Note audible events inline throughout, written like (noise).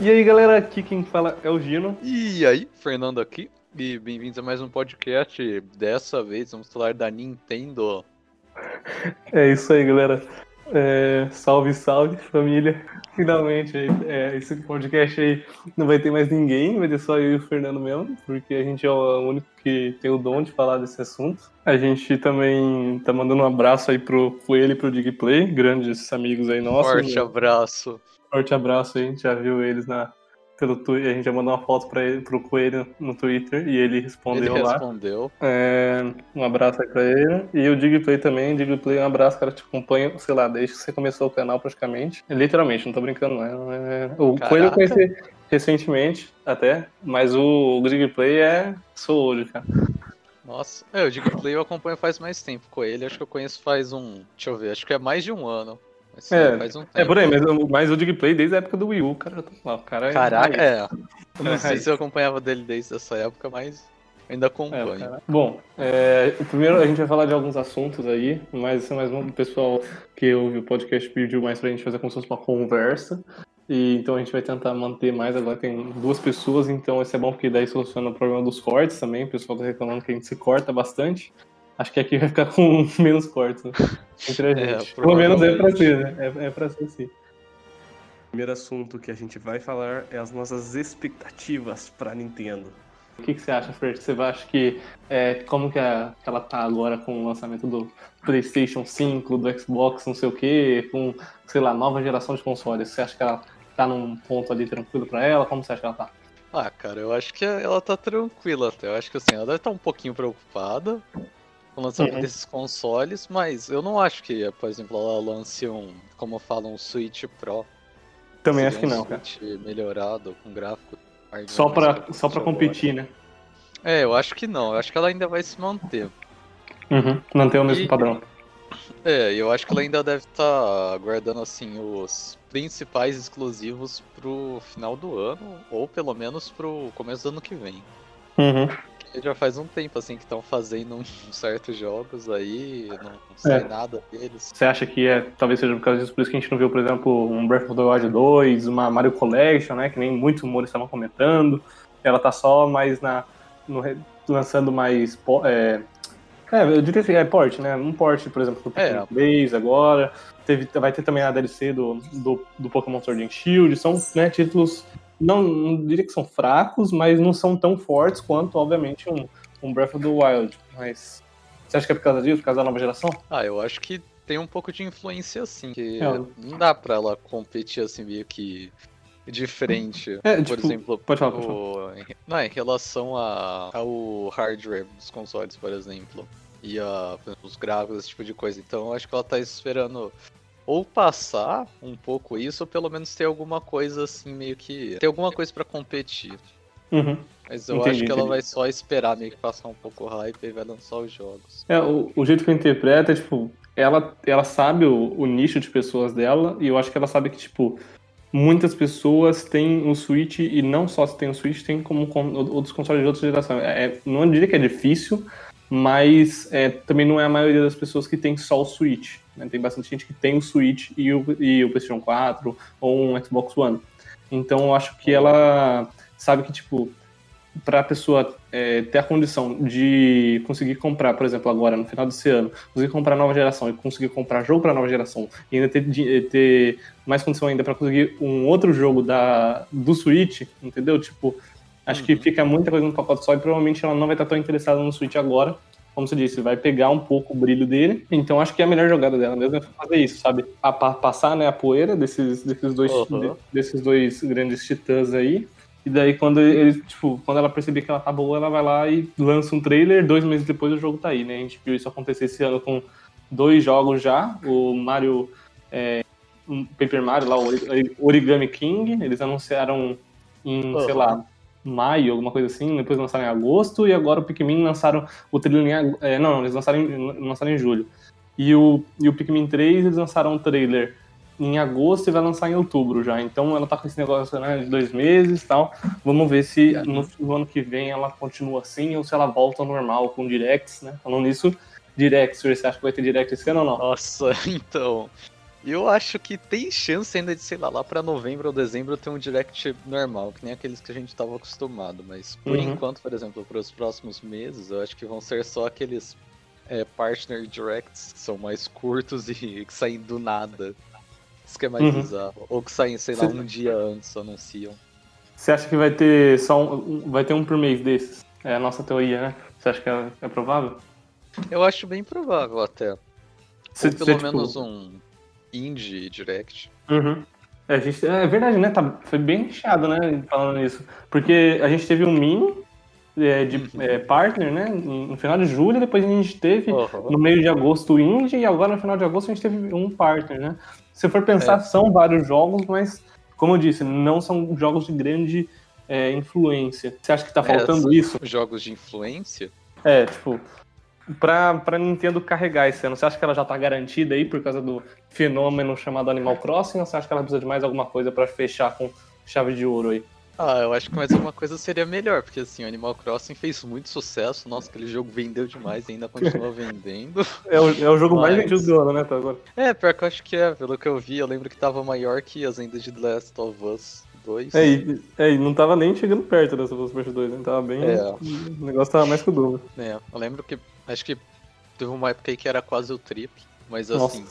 E aí galera, aqui quem fala é o Gino. E aí, Fernando aqui. E bem-vindos a mais um podcast. Dessa vez vamos falar da Nintendo. (laughs) É isso aí, galera. É, salve, salve, família. Finalmente, é, esse podcast aí não vai ter mais ninguém, vai ter só eu e o Fernando mesmo, porque a gente é o único que tem o dom de falar desse assunto. A gente também tá mandando um abraço aí pro Coelho e pro Digplay, grandes amigos aí nossos. Forte né? abraço. Forte abraço a gente já viu eles na, pelo Twitter, a gente já mandou uma foto para ele, pro Coelho no Twitter e ele respondeu Ele lá. respondeu. É, um abraço aí pra ele. E o Digplay também. Digplay, um abraço, cara. Te acompanho, sei lá, desde que você começou o canal praticamente. Literalmente, não tô brincando, não. É, o Caraca. Coelho eu conheci recentemente, até. Mas o, o Digplay é. Sou hoje, cara. Nossa, é, o Digplay eu acompanho faz mais tempo com ele. Acho que eu conheço faz um. Deixa eu ver, acho que é mais de um ano. Mas, É, faz um tempo. É por aí, mas, o- mas o Digplay desde a época do Wii U, cara. tô lá, O cara é. Caraca, é. Eu É, não sei se eu acompanhava dele desde essa época, mas ainda É, acompanho. cara. Bom, é, primeiro a gente vai falar de alguns assuntos aí, mas isso é mais um pessoal que ouve o podcast pediu mais pra gente fazer como se fosse uma conversa. E então a gente vai tentar manter mais. Agora tem duas pessoas, então isso é bom porque daí soluciona o problema dos cortes também. O pessoal tá reclamando que a gente se corta bastante. Acho que aqui vai ficar (laughs) com menos cortes né, entre a É, gente. Pelo menos é pra ser, né? É, é pra ser sim. O primeiro assunto que a gente vai falar é as nossas expectativas pra Nintendo. O que, que você acha, Fer? Você acha que é, como que, a- que ela tá agora com o lançamento do PlayStation 5, do Xbox, não sei o quê, com, sei lá, nova geração de consoles? Você acha que ela tá num ponto ali tranquilo pra ela? Como você acha que ela tá? Ah, cara, eu acho que ela tá tranquila até. Eu acho que assim, ela deve estar um pouquinho preocupada com o lançamento Uhum. desses consoles, mas eu não acho que, por exemplo, ela lance um, como falam, um Switch Pro. Também acho que um não, cara. Switch melhorado, com gráfico. Só pra, só pra agora. competir, né? É, eu acho que não. Eu acho que ela ainda vai se manter. Uhum. Manter o mesmo E- padrão. É, eu acho que ela ainda deve estar guardando assim os principais exclusivos pro final do ano, ou pelo menos pro começo do ano que vem. Uhum. Já faz um tempo assim que estão fazendo uns (laughs) certos jogos aí, não sai É. nada deles. Você acha que é, talvez seja por causa disso, por isso que a gente não viu, por exemplo, um Breath of the Wild 2, uma Mario Collection, né? Que nem muitos rumores estavam comentando. Ela tá só mais na. no lançando mais. É, é, eu diria que é port, né? Um port, por exemplo, do É. Pokémon 3 agora. Teve, vai ter também a DLC do, do, do Pokémon Sword and Shield. São né, títulos. Não, não diria que são fracos, mas não são tão fortes quanto, obviamente, um, um Breath of the Wild. Mas. Você acha que é por causa disso, por causa da nova geração? Ah, eu acho que tem um pouco de influência assim, que É. não dá pra ela competir assim meio que diferente. É, por tipo, exemplo, pode falar, pode o- em- não, em relação a, ao hardware dos consoles, por exemplo, e a, os gráficos, esse tipo de coisa. Então, eu acho que ela tá esperando ou passar um pouco isso, ou pelo menos ter alguma coisa assim, meio que. ter alguma coisa pra competir. Uhum. Mas eu Entendi, acho que ela entendi. vai só esperar meio que passar um pouco o hype e vai lançar os jogos. É, o, o jeito que eu interpreto é, tipo, ela, ela sabe o, o nicho de pessoas dela, e eu acho que ela sabe que, tipo, muitas pessoas têm o Switch, e não só se tem o Switch, tem como com, outros consoles de outra geração. É, é- não diria que é difícil, mas é, também não é a maioria das pessoas que tem só o Switch. Né? Tem bastante gente que tem o Switch e o, e o PlayStation 4 ou um Xbox One. Então eu acho que ela sabe que, tipo, para a pessoa é, ter a condição de conseguir comprar, por exemplo, agora no final desse ano, conseguir comprar nova geração e conseguir comprar jogo para nova geração e ainda ter, di- ter mais condição ainda para conseguir um outro jogo da, do Switch, entendeu? Tipo, acho que Uhum. fica muita coisa no pacote só e provavelmente ela não vai estar tão interessada no Switch agora. Como você disse, vai pegar um pouco o brilho dele. Então acho que a melhor jogada dela mesmo é fazer isso, sabe? A, pa- passar né, a poeira desses, desses, dois, Uhum. de- desses dois grandes titãs aí. E daí, quando ele, tipo, quando ela perceber que ela tá boa, ela vai lá e lança um trailer, dois meses depois o jogo tá aí, né? A gente viu isso acontecer esse ano com dois jogos já, o Mario. É, um Paper Mario lá, o Ori- Origami King, eles anunciaram em, sei Uhum. lá, maio, alguma coisa assim, depois lançaram em agosto, e agora o Pikmin lançaram o trailer em. É, não, eles lançaram em, lançaram em julho. E o, e o Pikmin 3, eles lançaram um trailer em agosto e vai lançar em outubro já. Então ela tá com esse negócio né, de dois meses e tal. Vamos ver se no, no ano que vem ela continua assim ou se ela volta ao normal com directs, né? Falando nisso, directs, você acha que vai ter direct esse ano ou não? Nossa, (laughs) então. Eu acho que tem chance ainda de, sei lá, lá pra novembro ou dezembro ter um direct normal, que nem aqueles que a gente tava acostumado. Mas por Uhum. enquanto, por exemplo, para os próximos meses, eu acho que vão ser só aqueles é, partner directs que são mais curtos e (laughs) que saem do nada. Isso que é mais Uhum. bizarro. Ou que saem, sei lá, um dia antes, anunciam. Você acha que vai ter só um, vai ter um por mês desses? É a nossa teoria, né? Você acha que é, é provável? Eu acho bem provável até. Cê- Ou pelo cê, tipo, menos um indie direct. Uhum. É, gente- é verdade, né? Tá, foi bem recheado, né? Falando nisso. Porque a gente teve um mini é, de Uhum. é, partner, né? No final de julho, depois a gente teve Uhum. no meio de agosto o indie e agora no final de agosto a gente teve um partner, né? Se for pensar, É. são vários jogos, mas, como eu disse, não são jogos de grande é, influência. Você acha que tá É, faltando isso? Jogos de influência? É, tipo, pra, pra Nintendo carregar esse ano, você acha que ela já tá garantida aí por causa do fenômeno chamado Animal Crossing ou você acha que ela precisa de mais alguma coisa pra fechar com chave de ouro aí? Ah, eu acho que mais alguma coisa seria melhor, porque assim, o Animal Crossing fez muito sucesso, nossa, aquele jogo vendeu demais e ainda continua (laughs) vendendo. É o, é o jogo mais Mas- vendido do ano, né, até agora? É, pior que eu acho que é, pelo que eu vi, eu lembro que tava maior que as vendas de The Last of Us 2. É, e, é, e não tava nem chegando perto dessa Us Part 2, né? Tava bem. É. O negócio tava mais que o dobro. É, eu lembro que, acho que teve uma época aí que era quase o triplo, mas Nossa. assim,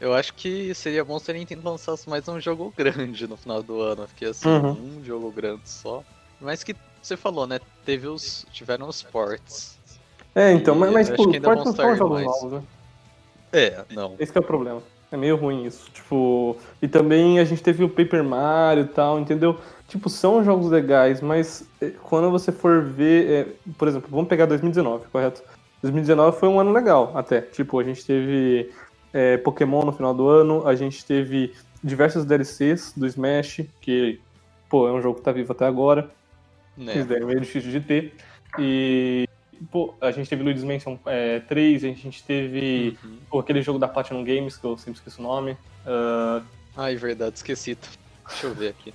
eu acho que seria bom se a Nintendo lançasse mais um jogo (laughs) grande no final do ano, porque assim, Uhum. um jogo grande só. Mas que você falou, né, teve os, tiveram os ports. É, então, E mas, mas pô, porta vão não são jogos mais. novos, né? É, não. Esse que é o problema. É meio ruim isso. Tipo, e também a gente teve o Paper Mario e tal, entendeu? Tipo, são jogos legais, mas eh, quando você for ver, eh, por exemplo, vamos pegar 2019, correto? 2019 foi um ano legal, até. Tipo, a gente teve eh, Pokémon no final do ano, a gente teve diversos DLCs do Smash, que, pô, é um jogo que tá vivo até agora. Né? Isso daí é meio difícil de ter. E, pô, a gente teve Luigi's Mansion é, 3, a gente teve Uhum. pô, aquele jogo da Platinum Games, que eu sempre esqueço o nome. Ah, Ai, verdade, esqueci. Deixa eu ver aqui.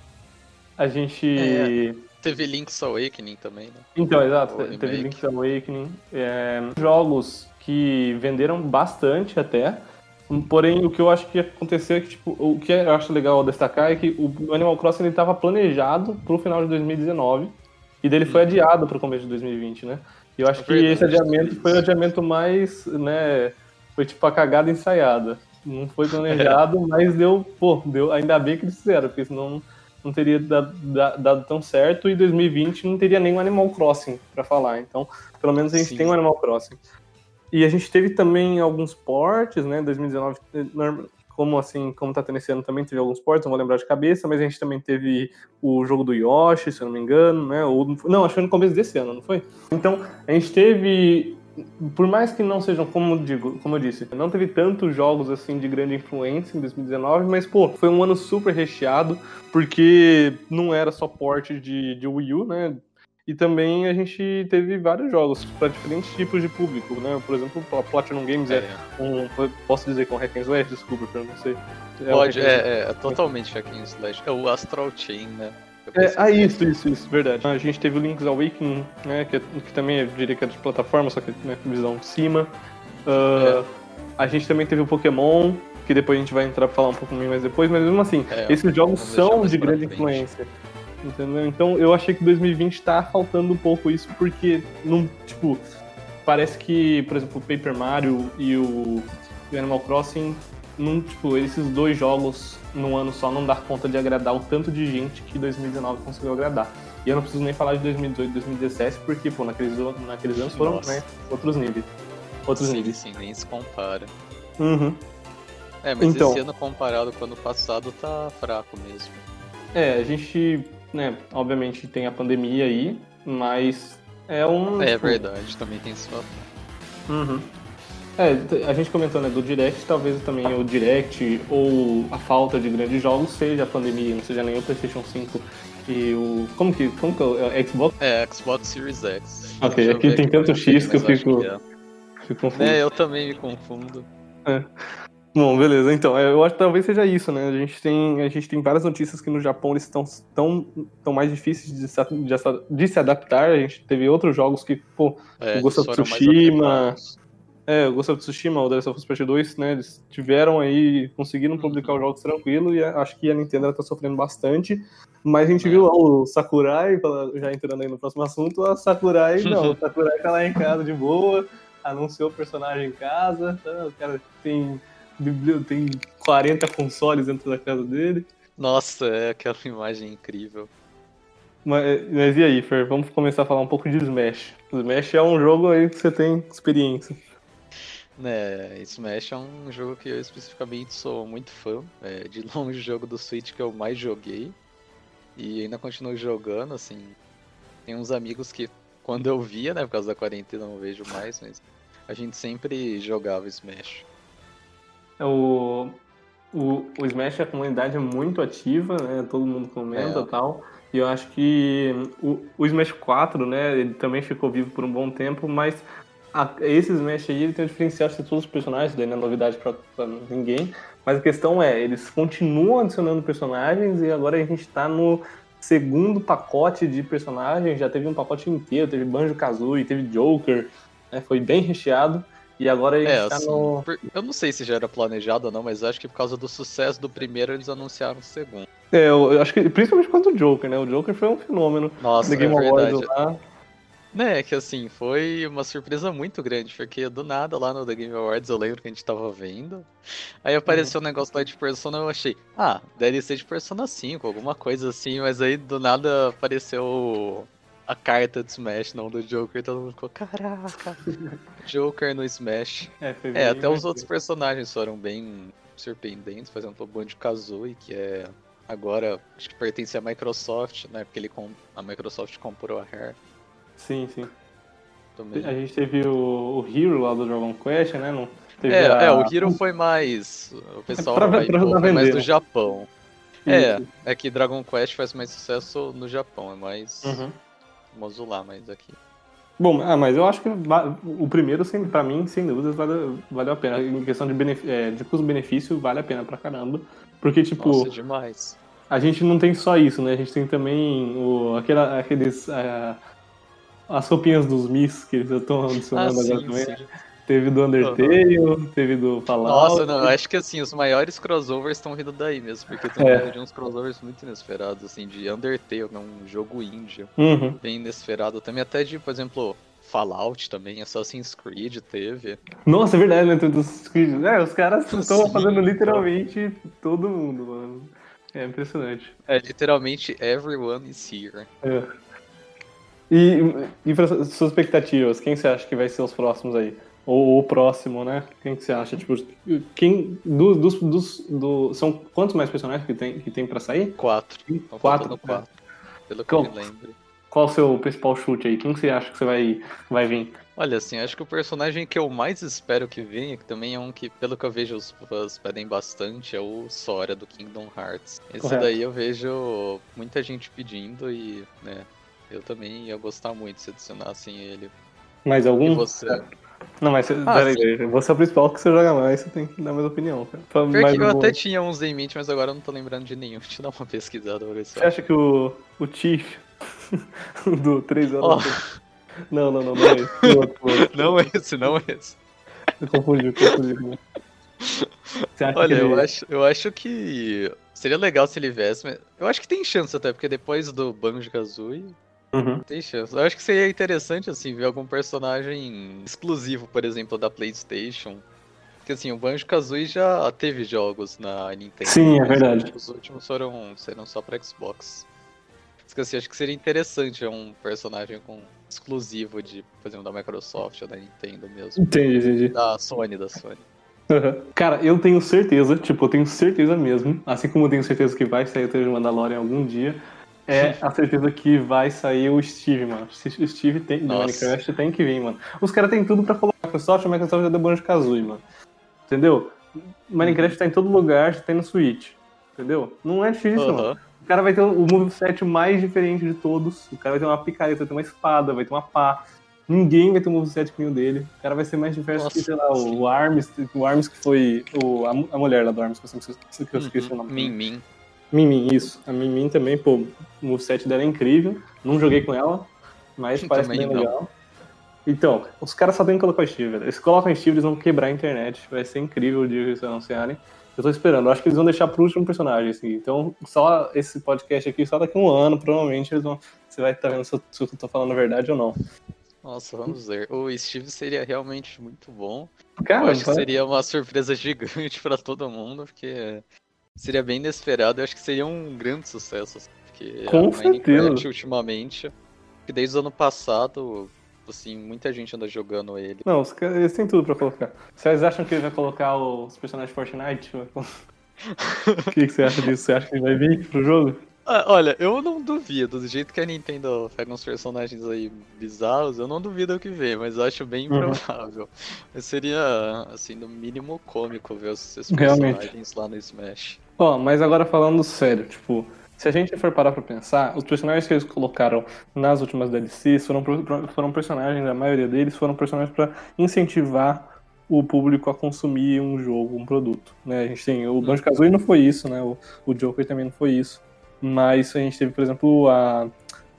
a gente. É. Teve Link's Awakening também, né? Então, exato, O teve. Link's Awakening. É, jogos que venderam bastante até. Porém, o que eu acho que aconteceu é que, tipo, o que eu acho legal destacar é que o Animal Crossing estava planejado pro final de 2019 e dele foi Uhum. adiado pro começo de 2020, né? E eu acho É que esse adiamento foi o adiamento mais, né, foi tipo a cagada ensaiada. Não foi (laughs) planejado, mas deu, pô, deu, ainda bem que eles fizeram, porque senão não teria dado, da- dado tão certo e 2020 não teria nem um Animal Crossing pra falar. Então, pelo menos a gente Sim. tem um Animal Crossing. E a gente teve também alguns portes, né? 2019, eh, como assim, como tá tendo esse ano também teve alguns portes, não vou lembrar de cabeça, mas a gente também teve o jogo do Yoshi, se eu não me engano, né? Ou, não, acho que foi no começo desse ano, não foi? Então, a gente teve, por mais que não sejam, como digo, como eu disse, não teve tantos jogos assim de grande influência em 2019, mas pô, foi um ano super recheado, porque não era só porte de, de Wii U, né? E também a gente teve vários jogos para diferentes tipos de público, né? Por exemplo, a Platinum Games é, É, um. Posso dizer que é um hack and slash? Desculpa, eu não sei. É um pode, slash. é, é, é totalmente hack and slash. É o Astral Chain, né? É, ah, isso, isso, isso, verdade. A gente teve o Link's Awakening, né, que, que também eu diria que é de plataforma, só que né, visão de cima. Ah, A gente também teve o Pokémon, que depois a gente vai entrar pra falar um pouco mais depois, mas mesmo assim, É, esses jogos são de grande frente. influência. Entendeu? Então eu achei que 2020 tá faltando um pouco isso, porque não, tipo, parece que, por exemplo, o Paper Mario e o, e o Animal Crossing, não, tipo, esses dois jogos num ano só não dá conta de agradar o tanto de gente que 2019 conseguiu agradar. E eu não preciso nem falar de 2018 2017, porque, pô, naqueles, naqueles anos foram né, outros níveis. Outros Sim, níveis. sim, nem se compara. Uhum. É, mas Então. esse ano comparado com o ano passado tá fraco mesmo. É, a gente, né, obviamente tem a pandemia aí, mas é um. É tipo, verdade, também tem fator. Uhum. É, a gente comentou, né, do Direct, talvez também o Direct ou a falta de grandes jogos seja a pandemia, não seja nem o PlayStation 5 e o. Como que. Como que é o é Xbox? É, Xbox Series X. Ok, aqui tem tanto X que eu fico- é. Fico confuso. É, eu também me confundo. Bom, beleza. Então, é, eu acho que talvez seja isso, né? A gente tem, a gente tem várias notícias que no Japão eles estão tão, tão mais difíceis de se, de, se- adaptar. A gente teve outros jogos que, pô, É, O Ghost of Tsushima. É, o Ghost of Tsushima, o The Last of Us Part 2, né, eles tiveram aí, conseguiram publicar os jogos tranquilo e acho que a Nintendo ela tá sofrendo bastante. Mas a gente É. viu lá o Sakurai, já entrando aí no próximo assunto, a Sakurai, não, o (laughs) Sakurai tá lá em casa de boa, anunciou o personagem em casa, tá, o cara tem, tem 40 consoles dentro da casa dele. Nossa, é aquela (laughs) imagem incrível. Mas, mas e aí, Fer, vamos começar a falar um pouco de Smash. Smash é um jogo aí que você tem experiência. Né, Smash é um jogo que eu especificamente sou muito fã. É de (laughs) longe o jogo do Switch que eu mais joguei. E ainda continuo jogando, assim. Tem uns amigos que, quando eu via, né, por causa da quarentena, não vejo mais, mas a gente sempre jogava Smash. É O, o, o Smash, a comunidade é muito ativa, né? Todo mundo comenta e É. tal. E eu acho que o, o Smash 4, né? Ele também ficou vivo por um bom tempo, mas a- esse Smash aí ele tem o diferencial de todos os personagens, daí não é novidade pra, pra ninguém. Mas a questão é, eles continuam adicionando personagens e agora a gente tá no segundo pacote de personagens. Já teve um pacote inteiro, teve Banjo-Kazooie, teve Joker, né? Foi bem recheado. E agora a gente É, tá assim, no... eu não sei se já era planejado ou não, mas acho que por causa do sucesso do primeiro eles anunciaram o segundo. É, eu, eu acho que principalmente quanto o Joker, né? O Joker foi um fenômeno. Nossa, é verdade. Lá. Né, que assim, foi uma surpresa muito grande, porque do nada lá no The Game Awards eu lembro que a gente tava vendo. Aí apareceu um negócio lá de Persona eu achei, ah, deve ser de Persona 5, alguma coisa assim, mas aí do nada apareceu a carta de Smash, não do Joker, todo mundo ficou, caraca, (laughs) Joker no Smash. É, É, até os outros personagens foram bem surpreendentes, por exemplo, o Banjo-Kazooie, que é agora, acho que pertence à Microsoft, né, porque ele a Microsoft comprou a Rare Sim, sim. também. A gente teve o, o Hero lá do Dragon Quest, né? Não, É, a- é, o Hero foi mais. O pessoal (laughs) pra- não pra hypou, foi mais do? Japão. É, Isso. é que Dragon Quest faz mais sucesso no Japão, é mais Uhum. famoso lá, mas aqui. Bom, ah, mas eu acho que o primeiro, pra mim, sem dúvidas, valeu, valeu a pena. Em questão de, é, de custo-benefício, vale a pena pra caramba. Porque, tipo, Nossa, demais. a gente não tem só isso, né? A gente tem também o, aquela, aqueles. ah, as roupinhas dos Miss que eles estão Ah, adicionando agora sim, também. sim. Teve do Undertale, teve do Fallout. Nossa, não, eu acho que assim, os maiores crossovers estão vindo daí mesmo, porque estão É. de uns crossovers muito inesperados, assim, de Undertale, que é um jogo indie, Uhum. bem inesperado. Também até de, por exemplo, Fallout também, Assassin's Creed teve. Nossa, é verdade, né? Os Creed. É, os caras estão fazendo pô. literalmente todo mundo, mano. É impressionante. É literalmente Everyone is here. É. E, e para suas expectativas, quem você acha que vai ser os próximos aí? Ou o próximo, né? Quem que você acha? Tipo, quem. Dos, dos, dos, do, são quantos mais personagens que tem, que tem pra sair? Quatro. Estão Quatro, cara. quatro. Pelo que Qual- eu me lembro. Qual o seu principal chute aí? Quem que você acha que você vai, vai vir? Olha, assim, acho que o personagem que eu mais espero que venha, que também é um que, pelo que eu vejo, os fãs pedem bastante, é o Sora do Kingdom Hearts. Esse Correto. daí eu vejo muita gente pedindo e, né, eu também ia gostar muito se adicionassem ele. Mais algum? E você? Não, mas você, peraí, você é o principal que você joga mais, você tem que dar mais opinião. Cara. Eu algum- até tinha uns em mente, mas agora eu não tô lembrando de nenhum. (laughs) Deixa eu dar uma pesquisada pra ver se Você acha que o, o Chief (laughs) do 3 horas. Ó. Não, não, não, não é esse. Outro, outro. (laughs) Não esse, não esse. Eu confundi, eu confundi. Você acha Olha, que eu ele- acho, eu acho que seria legal se ele viesse, mas eu acho que tem chance até, porque depois do Banjo-Kazooie, Uhum. chance. Eu acho que seria interessante, assim, ver algum personagem exclusivo, por exemplo, da PlayStation. Porque, assim, o Banjo-Kazooie já teve jogos na Nintendo. Sim, é verdade. Os últimos foram, serão só pra Xbox. Porque, assim, acho que seria interessante um personagem com exclusivo de, por exemplo, da Microsoft ou da Nintendo mesmo. Entendi, entendi. Da Sony, da Sony. Uhum. Cara, eu tenho certeza, tipo, eu tenho certeza mesmo, assim como eu tenho certeza que vai sair o Mandalorian algum dia, é a certeza que vai sair o Steve, mano. O Steve tem, do. Minecraft tem que vir, mano. Os caras têm tudo pra colocar Microsoft, a Microsoft já deu banjo Kazooie, mano. Entendeu? Minecraft tá em todo lugar, já tem no Switch. Entendeu? Não é difícil, mano. Aham. O cara vai ter o moveset mais diferente de todos. O cara vai ter uma picareta, vai ter uma espada, vai ter uma pá. Ninguém vai ter um moveset que nem o dele. O cara vai ser mais diverso que, Nossa, sei lá, o Arms, o Arms que foi o, a, a mulher lá do Arms, que eu sempre esqueci, que o Uhum. nome. Min Min. Mimin, isso. A Mimin também, pô, o moveset dela é incrível. Não joguei com ela, mas parece Também bem não. legal. Então, os caras só tem que colocar o Steve, velho. Eles colocam o Steve, eles vão quebrar a internet. Vai ser incrível o dia que eles anunciarem. Eu tô esperando. Eu acho que eles vão deixar pro último personagem, assim. Então, só esse podcast aqui, só daqui a um ano, provavelmente, eles vão. Você vai estar vendo se eu, se eu tô falando a verdade ou não. Nossa, vamos ver. O Steve seria realmente muito bom. Cara, eu acho que seria uma surpresa (laughs) gigante pra todo mundo, porque seria bem inesperado. Eu acho que seria um grande sucesso. assim, Porque Com a Minecraft certeza. ultimamente, que desde o ano passado, assim, muita gente anda jogando ele. Não, os caras eles têm tudo pra colocar. Vocês acham que ele vai colocar os personagens de Fortnite? (laughs) O que, que você acha disso? Você acha que ele vai vir pro jogo? Ah, olha, eu não duvido, do jeito que a Nintendo pega uns personagens aí bizarros, eu não duvido o que vem, mas acho bem Uhum. improvável. Mas Seria, assim, no mínimo cômico ver esses Realmente. personagens lá no Smash. Ó, mas agora falando sério, tipo, se a gente for parar pra pensar, os personagens que eles colocaram nas últimas DLCs foram, foram personagens, a maioria deles foram personagens pra incentivar o público a consumir um jogo, um produto, né? A gente tem o Banjo-Kazooie não foi isso, né? O, o Joker também não foi isso. Mas a gente teve, por exemplo, a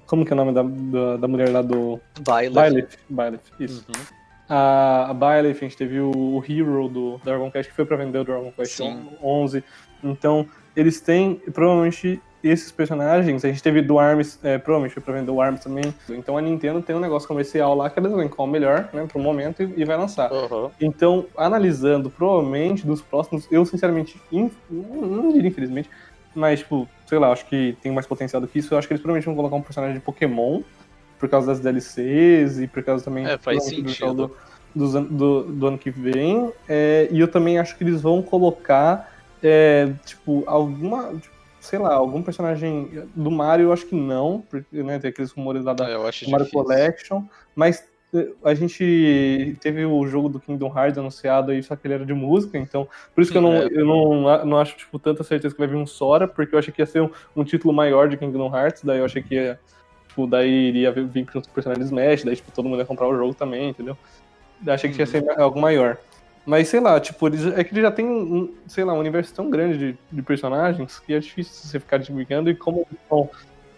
como que é o nome da, da, da mulher lá do Byleth. Byleth, isso. Uhum. A, a Byleth, a gente teve o, o Hero do Dragon Quest, que foi pra vender o Dragon Quest Sim. 11. Então, eles têm, provavelmente, esses personagens. A gente teve do Arms, é, provavelmente foi pra vender o Arms também. Então, a Nintendo tem um negócio comercial lá que eles vão qual é o melhor, né, pro momento e, e vai lançar. Uhum. Então, analisando, provavelmente, dos próximos, eu sinceramente, in- não não diria infelizmente, mas, tipo, sei lá, acho que tem mais potencial do que isso. Eu acho que eles provavelmente vão colocar um personagem de Pokémon, por causa das DLCs e por causa também É, faz do sentido. do, an- do, do ano que vem. É, e eu também acho que eles vão colocar, é, tipo, alguma. tipo, Sei lá, algum personagem do Mario, eu acho que não, porque né, tem aqueles rumores lá da, É, do Mario difícil. Collection, mas a gente teve o jogo do Kingdom Hearts anunciado aí, só que ele era de música, então por isso que eu não, É. eu não, não acho tipo, tanta certeza que vai vir um Sora, porque eu achei que ia ser um, um título maior de Kingdom Hearts, daí eu achei que ia, tipo, daí iria vir junto com o personagem Smash, daí tipo, todo mundo ia comprar o jogo também, entendeu? Daí achei que ia ser algo maior. Mas sei lá, tipo, eles, é que ele já tem um, sei lá, um universo tão grande de, de personagens que é difícil você ficar divulgando e como eles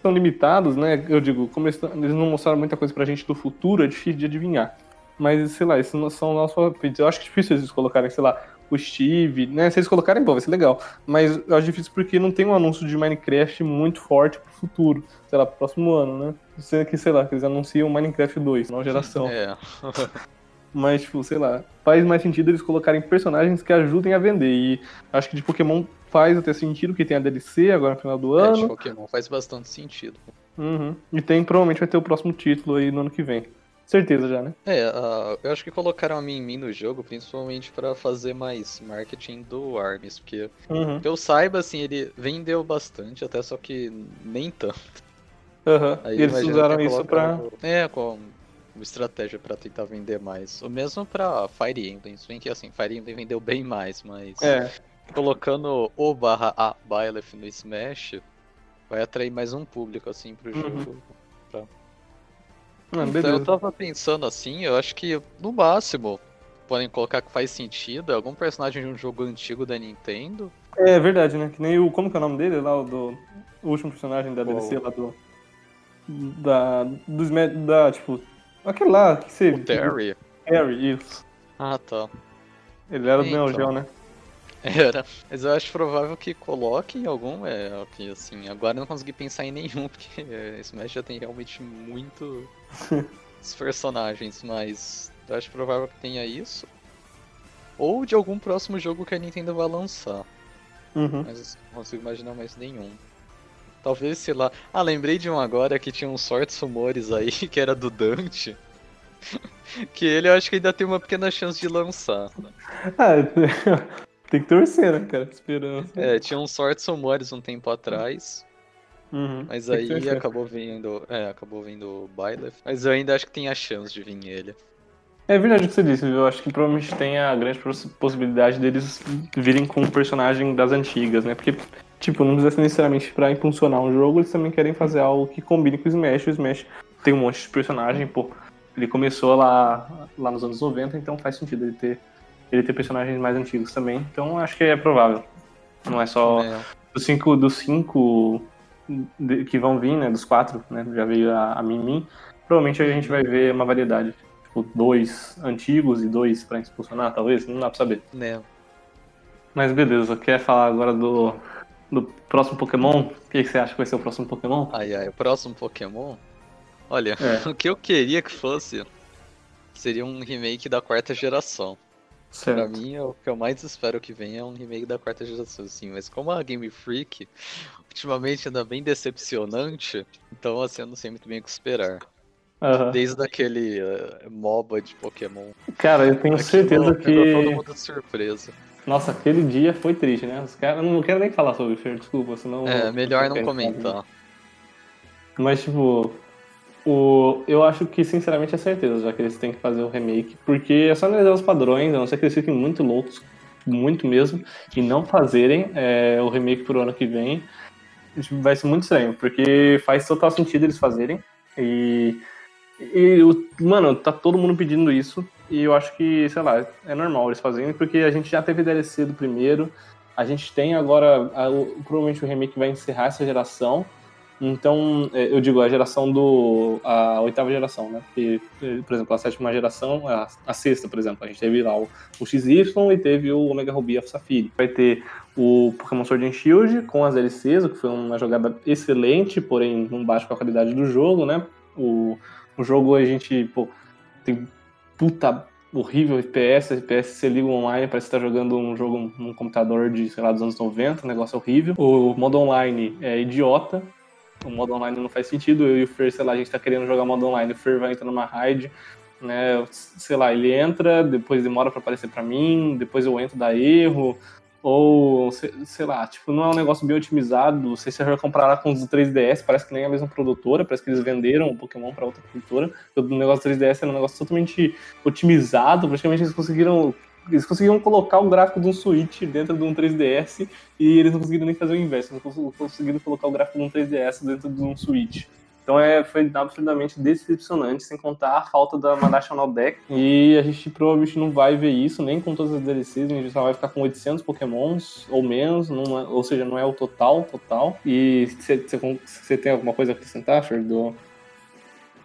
são limitados, né? Eu digo, como eles, eles não mostraram muita coisa pra gente do futuro, é difícil de adivinhar. Mas, sei lá, esses não são nossos palpites. Eu acho que é difícil eles colocarem, sei lá, o Steve, né? Se eles colocarem, bom, vai ser legal. Mas eu acho difícil porque não tem um anúncio de Minecraft muito forte pro futuro. Sei lá, pro próximo ano, né? Sendo que, sei lá, que eles anunciam Minecraft 2, nova geração. É, (laughs) Mas, tipo, sei lá, faz mais sentido eles colocarem personagens que ajudem a vender. E acho que de Pokémon faz até sentido, que tem a DLC agora no final do é, de ano. Pokémon faz bastante sentido. Uhum. E tem, provavelmente vai ter o próximo título aí no ano que vem. Certeza já, né? É, ah, eu acho que colocaram a Min no jogo principalmente pra fazer mais marketing do Arms, porque Uhum. que eu saiba, assim, ele vendeu bastante, até só que nem tanto. Aham. Aí eles usaram isso pra. É, com uma estratégia pra tentar vender mais. O mesmo pra Fire Emblem, se bem que assim, Fire Emblem vendeu bem mais, mas É. colocando o barra A Byleth no Smash, vai atrair mais um público, assim, pro Uhum. jogo. Não, Então beleza. eu tava pensando assim, eu acho que no máximo podem colocar que faz sentido, algum personagem de um jogo antigo da Nintendo. É verdade, né? Que nem o. Como que é o nome dele lá? O, do, o último personagem da? DLC lá do. Da. Dos. Da, tipo. Aquele lá que você. O Terry. Terry, isso. Ah, tá. Ele era do Neo Então. Geo, né? (laughs) Era. Mas eu acho provável que coloquem algum, é, que assim, agora eu não consegui pensar em nenhum, (laughs) porque é, Smash já tem realmente muito (laughs) os personagens, mas eu acho provável que tenha isso. Ou de algum próximo jogo que a Nintendo vai lançar. Uhum. Mas não consigo imaginar mais nenhum. Talvez, sei lá. Ah, lembrei de um agora que tinha uns sortes rumores aí, que era do Dante. que ele eu acho que ainda tem uma pequena chance de lançar. Ah, tem que torcer, né, cara? Esperança. É, tinha uns sortes rumores um tempo atrás. Uhum. Mas aí acabou vindo. É, acabou vindo o Byleth. Mas eu ainda acho que tem a chance de vir ele. É verdade o que você disse, viu? Eu acho que provavelmente tem a grande poss- possibilidade deles virem com um personagem das antigas, né? Porque, tipo, não precisa ser necessariamente pra impulsionar um jogo, eles também querem fazer algo que combine com o Smash. O Smash tem um monte de personagem, pô. Ele começou lá, lá nos anos 90, então faz sentido ele ter, ele ter personagens mais antigos também. Então acho que é provável. Não é só. É, Dos cinco, dos cinco de- que vão vir, né? Dos quatro, né? Já veio a, a Mimi. Provavelmente a gente vai ver uma variedade. Tipo, dois antigos e dois pra expulsionar, talvez? Não dá pra saber. Né? Mas beleza, quer falar agora do, do próximo Pokémon? O que, que você acha que vai ser o próximo Pokémon? Ai, ai, o próximo Pokémon? Olha, É. (laughs) o que eu queria que fosse seria um remake da quarta geração. Pra Certo. mim, é o que eu mais espero que venha é um remake da quarta geração, assim. Mas como a Game Freak ultimamente anda bem decepcionante, então assim, eu não sei muito bem o que esperar. Aham. Desde aquele eh, MOBA de Pokémon. Cara, eu tenho aquilo certeza pegou todo que. mundo de surpresa. Nossa, aquele dia foi triste, né? Os caras. Não quero nem falar sobre Fer, desculpa, senão. É, melhor não comentar. Mas, tipo, o... eu acho que, sinceramente, é certeza, já que eles têm que fazer o remake, porque é só analisar os padrões, a não ser que eles fiquem muito loucos, muito mesmo, e não fazerem é, o remake pro ano que vem, vai ser muito estranho, porque faz total sentido eles fazerem, e, e mano, tá todo mundo pedindo isso, e eu acho que, sei lá, é normal eles fazerem, porque a gente já teve DLC do primeiro, a gente tem agora, a- o- provavelmente o remake vai encerrar essa geração, então, é, eu digo a geração do. a oitava geração, né? Porque, eh, por exemplo, a sétima geração, a, a sexta, por exemplo, a gente teve lá o, o XY e teve o Omega Ruby Alpha Sapphire. Vai ter o Pokémon Sword and Shield com as DLCs, o que foi uma jogada excelente, porém não bate com a qualidade do jogo, né? O, o jogo a gente, pô, tem puta horrível FPS, FPS você liga online, parece que tá jogando um jogo num computador de, sei lá, dos anos 90, um negócio horrível. O modo online é idiota, o modo online não faz sentido. Eu e o Fer, sei lá, a gente tá querendo jogar modo online, o Fer vai entrar numa raid, né? Sei lá, ele entra, depois demora pra aparecer pra mim, depois eu entro, dá erro. Ou, sei, sei lá, tipo, não é um negócio bem otimizado. Sei se você vai comparar com os do 3DS, parece que nem a mesma produtora, parece que eles venderam o Pokémon pra outra produtora. O negócio do 3DS era um negócio totalmente otimizado, praticamente eles conseguiram. Eles conseguiram colocar o gráfico de um Switch dentro de um 3DS e eles não conseguiram nem fazer o inverso, não cons- conseguiram colocar o gráfico de um 3DS dentro de um Switch. Então é, foi absolutamente decepcionante, sem contar a falta da National Deck. E a gente provavelmente não vai ver isso, nem com todas as DLCs, a gente só vai ficar com 800 Pokémons ou menos, não é- ou seja, não é o total, total. E você tem alguma coisa a acrescentar, Fer, do...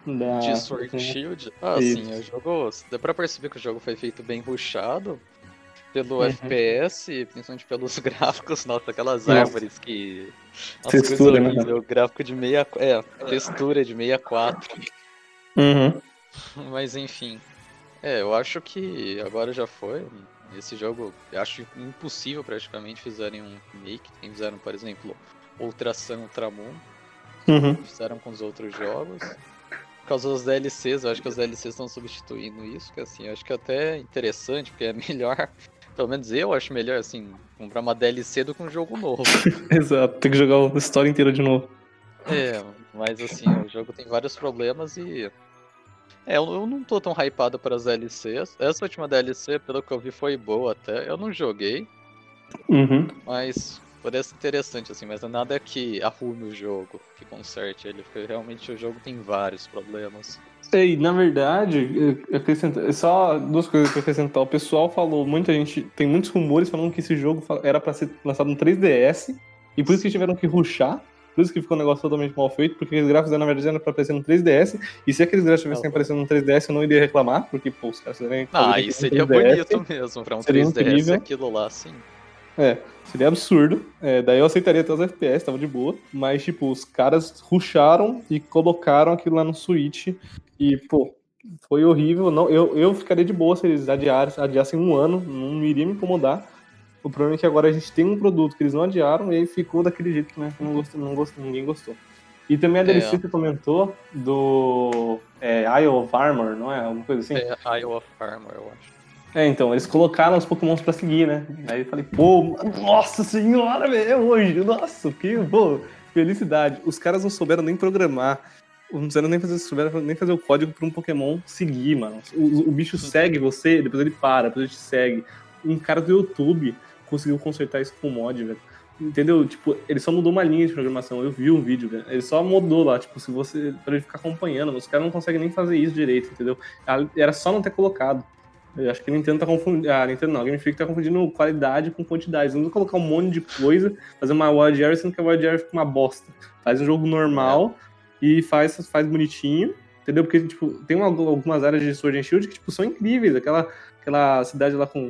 Da... De Sword Shield? Ah, sim, o jogo. Dá pra perceber que o jogo foi feito bem rushado pelo Uhum. FPS, principalmente pelos (laughs) gráficos, nossa, aquelas Nossa. árvores que. Nossa, Textura, né? horrível, gráfico de meia. É, textura de 64. Uhum. (laughs) Mas enfim. É, eu acho que agora já foi. Esse jogo, eu acho impossível praticamente fizerem um remake. Fizeram, por exemplo, Ultra Sun, Ultramoon. Uhum. fizeram com os outros jogos. Por causa dos DLCs, eu acho que os DLCs estão substituindo isso, que assim, eu acho que é até interessante, porque é melhor, (laughs) pelo menos eu acho melhor, assim, comprar uma DLC do que um jogo novo. (laughs) Exato, tem que jogar a história inteira de novo. É, mas assim, o jogo tem vários problemas e. É, eu eu não tô tão hypado para as DLCs. Essa última DLC, pelo que eu vi, foi boa até. Eu não joguei, Uhum. mas parece interessante, assim, mas nada que arrume o jogo, que conserte ele, porque realmente o jogo tem vários problemas. Sei, na verdade, só duas coisas que eu acrescentar. O pessoal falou, muita gente, tem muitos rumores falando que esse jogo era pra ser lançado no 3DS, e por isso que tiveram que ruxar, por isso que ficou um negócio totalmente mal feito, porque os gráficos na verdade eram pra aparecer no 3DS, e se aqueles gráficos tivessem Ah, aparecendo no 3DS, eu não iria reclamar, porque, pô, os caras Ah, no seria 3DS. bonito mesmo, pra um Seria 3DS incrível. aquilo lá, sim. É, seria absurdo. É, daí eu aceitaria até os FPS, tava de boa. Mas, tipo, os caras ruxaram e colocaram aquilo lá no Switch. E, pô, foi horrível. Não, eu, eu ficaria de boa se eles adiassem, adiassem um ano, não iria me incomodar. O problema é que agora a gente tem um produto que eles não adiaram e aí ficou daquele jeito, né? Que não gostou, não gostou, ninguém gostou. E também a DLC É. que comentou do é, Isle of Armor, não é? Alguma coisa assim? É Isle of Armor, eu acho. É, então, eles colocaram os pokémons pra seguir, né? Aí eu falei, pô, nossa senhora, velho, é hoje, nossa, que, pô, felicidade. Os caras não souberam nem programar, não souberam nem fazer, souberam nem fazer o código pra um pokémon seguir, mano. O, o bicho segue você, depois ele para, depois ele te segue. Um cara do YouTube conseguiu consertar isso com mod, velho. Entendeu? Tipo, ele só mudou uma linha de programação. Eu vi um vídeo, velho. Ele só mudou lá, tipo, se você. pra ele ficar acompanhando. Os caras não conseguem nem fazer isso direito, entendeu? Era só não ter colocado. Eu acho que a Nintendo tá confundindo. Ah, Nintendo não, a Game Freak tá confundindo qualidade com quantidade. Não vou colocar um monte de coisa, fazer uma Wild Area, sendo que a Wild Area fica uma bosta. Faz um jogo normal e faz, faz bonitinho Entendeu? Porque, tipo, tem uma- algumas áreas de Sword and Shield que, tipo, são incríveis. Aquela, aquela cidade lá com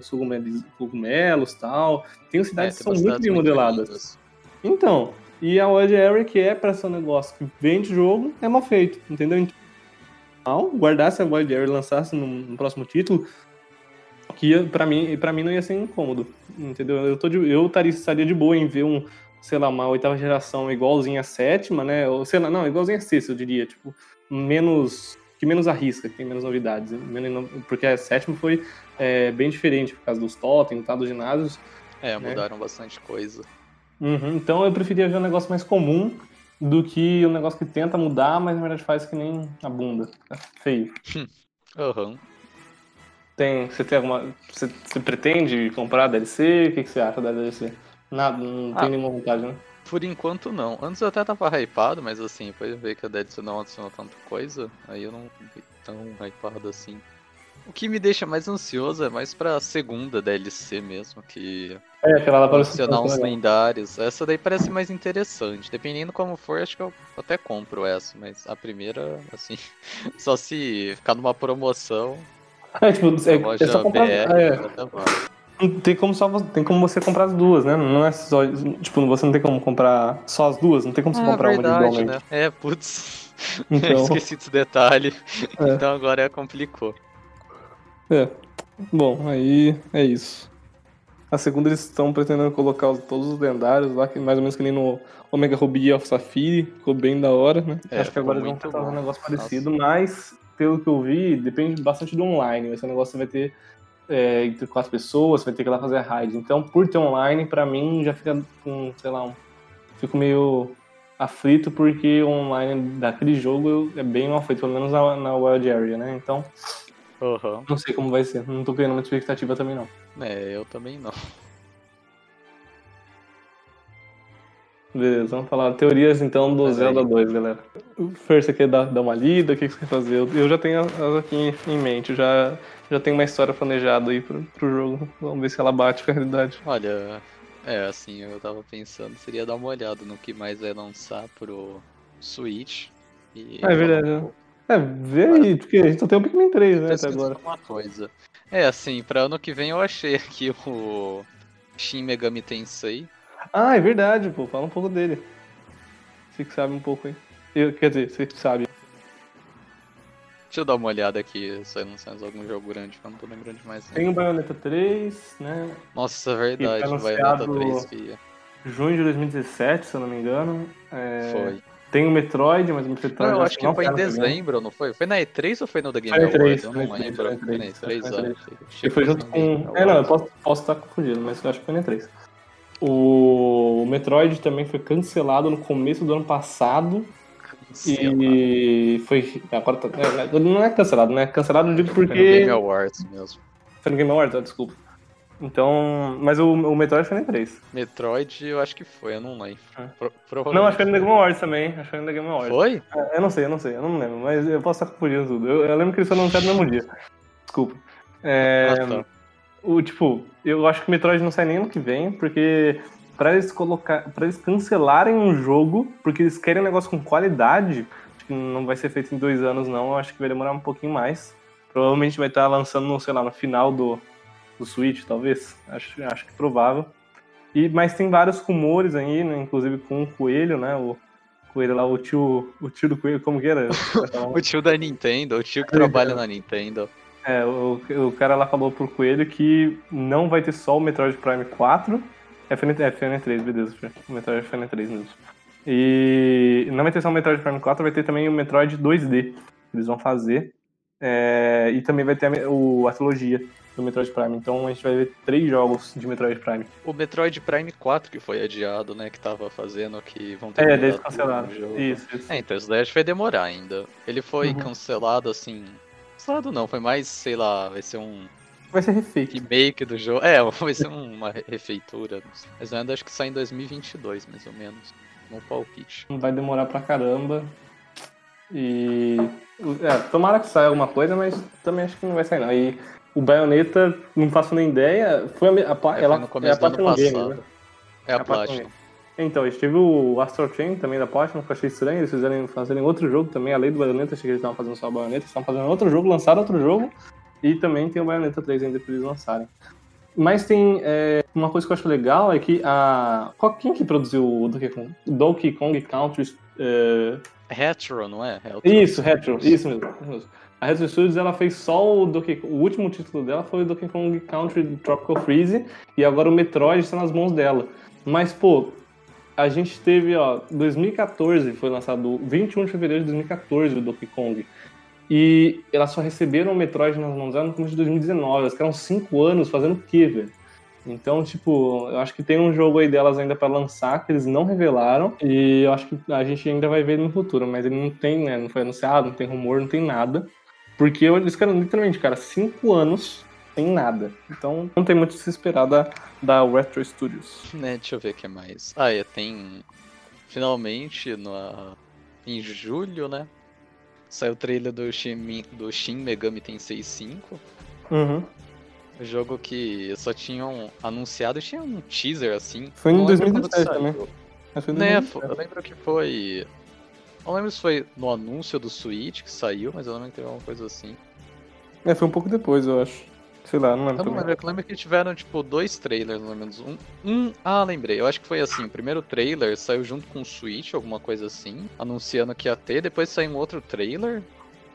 cogumelos, e tal. Tem É, cidades tem que são muito bem modeladas. Então, e a Wild Area, que é pra ser um negócio que vende jogo, é mal feito, entendeu? Então, guardasse a Wild Area e lançasse no, no próximo título, que ia, pra, mim, pra mim não ia ser incômodo, entendeu? Eu, tô de, eu estaria, estaria de boa em ver um, sei lá, uma oitava geração igualzinha à sétima, né? Ou sei lá, não, igualzinha à sexta, eu diria, tipo, menos. que menos arrisca, que tem menos novidades. menos porque a sétima foi é, bem diferente, por causa dos totens, tá, dos ginásios. É, Né? mudaram bastante coisa. Uhum, então eu preferia ver um negócio mais comum do que um negócio que tenta mudar, mas na verdade faz que nem a bunda. É feio. (laughs) Aham. Tem, você tem alguma. Você, você pretende comprar a DLC? O que, que você acha da DLC? Nada, não tem Ah. nenhuma vontade, né? Por enquanto não. Antes eu até tava hypado, mas assim, depois eu ver que a DLC não adicionou tanta coisa, aí eu não fiquei tão hypado assim. O que me deixa mais ansioso é mais pra segunda DLC mesmo, que É, aquela lá parece adicionar uns legal. lendários. Essa daí parece mais interessante. Dependendo como for, acho que eu até compro essa, mas a primeira, assim, (laughs) só se ficar numa promoção, É, tipo, é, é só comprar. BR, é, até vale. tem, como só, tem como você comprar as duas, né? Não é só. Tipo, você não tem como comprar só as duas, não tem como você Ah, comprar uma verdade, individualmente. né? É, putz. (laughs) Então, Esqueci desse detalhe. É. Então agora complicou. É. Bom, aí é isso. A segunda eles estão pretendendo colocar os- todos os lendários lá, que mais ou menos que nem no Omega Ruby of Safiri, ficou bem da hora, né? É, Acho que agora vão tentar fazer um negócio parecido, mas pelo que eu vi, depende bastante do online. Esse negócio você vai ter é, entre quatro pessoas, você vai ter que ir lá fazer a raid. Então, por ter online, pra mim já fica com, sei lá, um, fico meio aflito porque o online daquele jogo é bem mal feito, pelo menos na, na Wild Area, né? Então, Aham. não sei como vai ser. Não tô criando muita expectativa também, não. É, eu também não. Beleza, vamos falar teorias então do Mas Zelda aí- 2, galera. Fer, você quer dar, dar uma lida? O que você quer fazer? Eu, já tenho elas aqui em, mente, já, já tenho uma história planejada aí pro, pro jogo. Vamos ver se ela bate com a realidade. Olha, é assim, eu tava pensando, seria dar uma olhada no que mais vai lançar pro Switch. E Ah, é verdade, né? É, vê aí, porque a gente só tem o Pikmin 3, né, até agora. uma coisa. É assim, pra ano que vem eu achei aqui o Shin Megami Tensei. Ah, é verdade, pô, fala um pouco dele. Você que sabe um pouco aí. Eu, quer dizer, você que sabe. Deixa eu dar uma olhada aqui se lançar mais algum jogo grande, que eu não tô lembrando de mais. Tem o Bayonetta 3, né? Nossa, é verdade, o Bayonetta anunciado- 3 que Junho de 2017, se eu não me engano. É, foi. Tem o Metroid, mas o Metroid Não, eu acho que não foi em jogar. dezembro, não foi? Foi na E3 ou foi no The Game Foi na E3, Awards? Eu foi não na E3, lembro. foi na Foi na E3, E3, foi na ó. E3. Achei E foi junto com. Game É, não, eu Awards. posso, posso estar confundindo, mas eu acho que foi na 3. O... o Metroid também foi cancelado no começo do ano passado. Lá. E foi. Agora tá... é, não é cancelado, né? Cancelado eu digo Foi no porque. Game Awards mesmo. Foi no Game Awards, ah, desculpa. Então. Mas o, o Metroid foi na 3. Metroid, eu acho que foi, eu não lembro. É. Pro- provavelmente Não, acho que foi no Game Awards também. Acho que foi no Game Awards. Foi? É, Eu não sei, eu não sei, eu não lembro, mas eu posso estar confundindo tudo. Eu, eu lembro que eles foram anunciados no mesmo dia. Desculpa. É, Ah, tá. o, tipo, eu acho que o Metroid não sai nem ano que vem, porque pra eles colocar. para eles cancelarem um jogo, porque eles querem um negócio com qualidade, acho que não vai ser feito em dois anos, não. Eu acho que vai demorar um pouquinho mais. Provavelmente vai estar lançando, no, sei lá, no final do, do Switch, talvez. Acho, acho que provável. E, mas tem vários rumores aí, né? Inclusive com o Coelho, né? O Coelho lá, o tio, o tio do Coelho, como que era? (laughs) O tio da Nintendo, o tio que trabalha na Nintendo. É, o, o cara lá falou pro Coelho que não vai ter só o Metroid Prime 4. É FN, é FN3, beleza, Fê. o Metroid é FN3 mesmo. E não vai ter só o Metroid Prime 4, vai ter também o Metroid 2D que eles vão fazer. É, e também vai ter a, o, a trilogia do Metroid Prime. Então a gente vai ver três jogos de Metroid Prime. O Metroid Prime 4 que foi adiado, né? Que tava fazendo, que vão ter É, no jogo. Isso, isso. É, então isso daí acho que vai demorar ainda. Ele foi Uhum. cancelado assim. Cancelado não, foi mais, sei lá, vai ser um Vai ser refeito. remake do jogo. É, (laughs) vai ser uma re- refeitura. Mas eu ainda acho que sai em 2022, mais ou menos. No palpite. Vai demorar pra caramba. E. É, tomara que saia alguma coisa, mas também acho que não vai sair não. E o Bayonetta, não faço nem ideia. Foi a, a, É, ela foi no começo é a do ano passado. né? É a É a Platinum Platinum. Então, teve o Astral Chain também da Platinum, que eu achei estranho, eles fizerem, fazerem outro jogo também, além do Bayonetta, achei que eles estavam fazendo só o Bayonetta, eles estavam fazendo outro jogo, lançaram outro jogo, e também tem o Bayonetta 3 ainda pra eles lançarem. Mas tem é, uma coisa que eu acho legal é que a. Qual, quem que produziu o Donkey Kong? Donkey Kong Country. É... Retro, não é? Retro isso, Retro, isso mesmo. A Retro Studios ela fez só o Donkey O último título dela foi o Donkey Kong Country Tropical Freeze, e agora o Metroid está nas mãos dela. Mas, pô, a gente teve, ó, 2014 foi lançado, 21 de fevereiro de 2014 o Donkey Kong. E elas só receberam o Metroid nas mãos dela no começo de 2019. Elas ficaram 5 anos fazendo o quê, velho? Então, tipo, eu acho que tem um jogo aí delas ainda para lançar que eles não revelaram e eu acho que a gente ainda vai ver no futuro, mas ele não tem, né? Não foi anunciado, não tem rumor, não tem nada. Porque eles ficaram literalmente, cara, 5 anos sem nada. Então, não tem muito o que se esperar da, da Retro Studios. Né, deixa eu ver o que mais. Ah, é, tem. Finalmente, no... em julho, né? Saiu o trailer do Shin, do Shin Megami Tensei 5. Uhum. O jogo que só tinham anunciado, tinha um teaser assim. Foi em 2017 também. Né, eu lembro que foi. Não lembro se foi no anúncio do Switch que saiu, mas eu lembro que teve alguma coisa assim. É, foi um pouco depois, eu acho. Sei lá, não lembro. Eu não lembro, eu lembro que tiveram, tipo, dois trailers, pelo menos. Um, um. Ah, lembrei. Eu acho que foi assim: o primeiro trailer saiu junto com o Switch, alguma coisa assim, anunciando que ia ter. Depois saiu um outro trailer,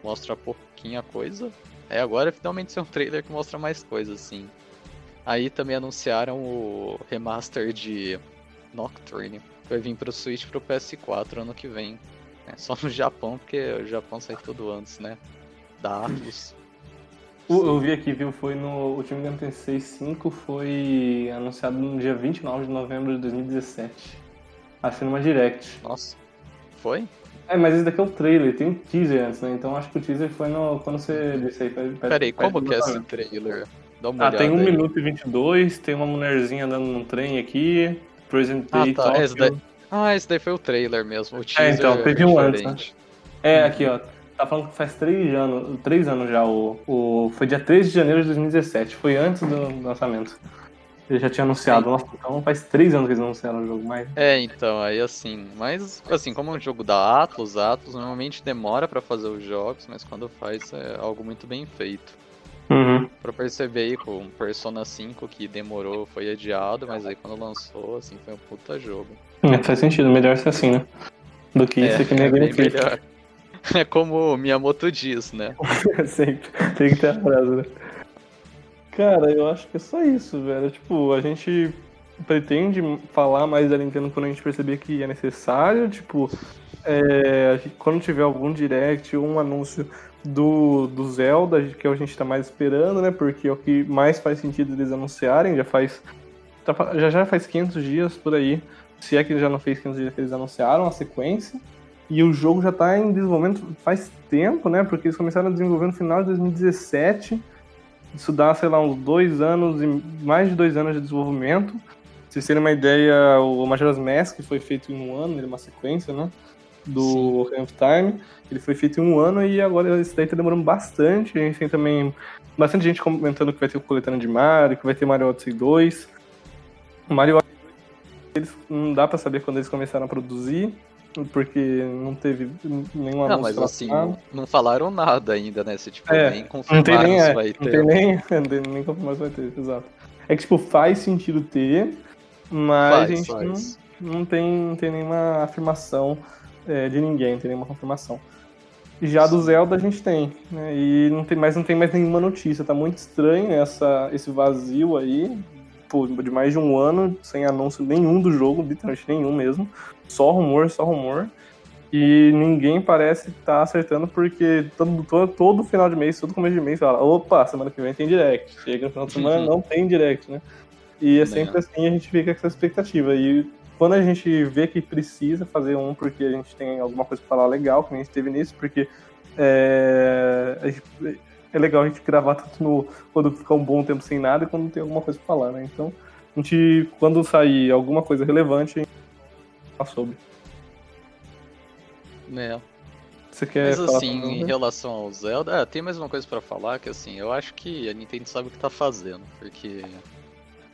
mostra pouquinho a coisa. É, agora finalmente saiu um trailer que mostra mais coisa, assim. Aí também anunciaram o remaster de Nocturne. Que vai vir pro Switch e pro PS4 ano que vem. É, só no Japão, porque o Japão sai tudo antes, né? Da Atlus. Eu vi aqui, viu? Foi no. O time Game 5 foi anunciado no dia 29 de novembro de 2017. Assim numa direct. Nossa. Foi? É, mas esse daqui é o trailer, tem um teaser antes, né? Então acho que o teaser foi no, quando você disse aí. Peraí, como que é esse trailer? Dá uma ah, tem 1 um minuto e 22, tem uma mulherzinha andando num trem aqui. Presentei ah, tá. Esse daí... Ah, esse daí foi o trailer mesmo. O teaser é, então, teve um antes, né? É, aqui, ó. Tá falando que faz três anos, três anos já. O, o, foi dia 13 de janeiro de 2017. Foi antes do lançamento. Ele já tinha anunciado. Nossa, então faz três anos que eles anunciaram o jogo, mas. É, então, aí assim. Mas, assim, como é um jogo da Atlas, a Atlas normalmente demora para fazer os jogos, mas quando faz é algo muito bem feito. Uhum. Pra perceber aí com Persona 5 que demorou, foi adiado, mas aí quando lançou, assim, foi um puta jogo. É, faz sentido, melhor ser assim, né? Do que é, isso que nem (laughs) é melhor. (laughs) É como Miyamoto diz, né? (laughs) Sempre. Tem que ter a frase, né? Cara, eu acho que é só isso, velho. Tipo, a gente pretende falar mais da Nintendo quando a gente perceber que é necessário. Tipo, é, quando tiver algum direct ou um anúncio do, do Zelda, que a gente tá mais esperando, né? Porque é o que mais faz sentido eles anunciarem. Já faz. Tá já, já faz 500 dias por aí. Se é que já não fez 500 dias que eles anunciaram a sequência. E o jogo já está em desenvolvimento faz tempo, né? Porque eles começaram a desenvolver no final de 2017. Isso dá, sei lá, uns dois anos e mais de dois anos de desenvolvimento. Pra vocês terem uma ideia, o Majora's Mask foi feito em um ano, ele é uma sequência, né? Do Ocarina of Time. Ele foi feito em um ano e agora esse daí tá demorando bastante. A gente tem também bastante gente comentando que vai ter o Coletânea de Mario, que vai ter Mario Odyssey 2. O Mario Odyssey, eles, não dá para saber quando eles começaram a produzir porque não teve nenhuma Não, mas assim, não falaram nada ainda, né? Se tipo, é, nem confirmaram nem, é, vai ter. (laughs) Não tem nem, nem confirmaram se vai ter, exato. É que, tipo, faz sentido ter, mas faz, a gente faz. Não, não, tem, não tem nenhuma afirmação é, de ninguém, não tem nenhuma confirmação. Já Sim. do Zelda a gente tem, né? E não tem mais, não tem mais nenhuma notícia. Tá muito estranho essa, esse vazio aí, pô, de mais de um ano, sem anúncio nenhum do jogo, literalmente nenhum mesmo. Só rumor, só rumor. E ninguém parece estar tá acertando, porque todo, todo, todo, final de mês, todo começo de mês, fala: opa, semana que vem tem direct. Chega no final de semana, não tem direct, né? E é sempre assim, a gente fica com essa expectativa. E quando a gente vê que precisa fazer um, porque a gente tem alguma coisa para falar legal, como a gente teve nisso, porque é, é legal a gente gravar tanto no, quando ficar um bom tempo sem nada e quando tem alguma coisa para falar, né? Então, a gente, quando sair alguma coisa relevante, a gente fala sobre. É. Você quer Mas assim, em relação ao Zelda, é, tem mais uma coisa para falar que assim, eu acho que a Nintendo sabe o que tá fazendo, porque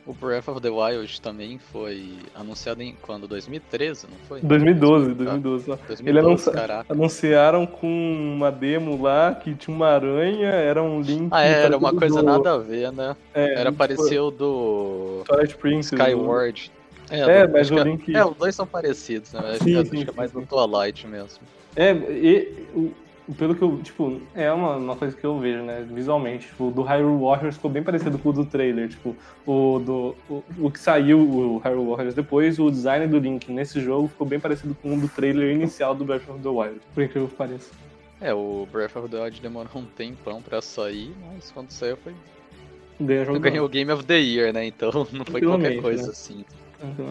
O Breath of the Wild também foi anunciado em quando? 2013, não foi? 2012, 2012. Ele 2012, anuncia- caraca. Anunciaram com uma demo lá que tinha uma aranha, era um link. Ah, é, era uma coisa do- nada a ver, né? é, Era tipo, parecido do Twilight Princess. Skyward. É, do- mas acho o é- Link- É, os dois são parecidos, né? Acho, Sim, que- sim, acho que é mais do Twilight mesmo. É, e, o- pelo que eu, tipo, é uma, uma coisa que eu vejo, né, visualmente, tipo, o do Hyrule Warriors ficou bem parecido com o do trailer, tipo, o do, o, o que saiu, o Hyrule Warriors depois, o design do Link nesse jogo ficou bem parecido com o do trailer inicial do Breath of the Wild, por incrível que pareça. É, o Breath of the Wild demorou um tempão pra sair, mas quando saiu foi. Jogo Ganhou o Game of the Year, né? Então (laughs) não foi qualquer coisa né? assim.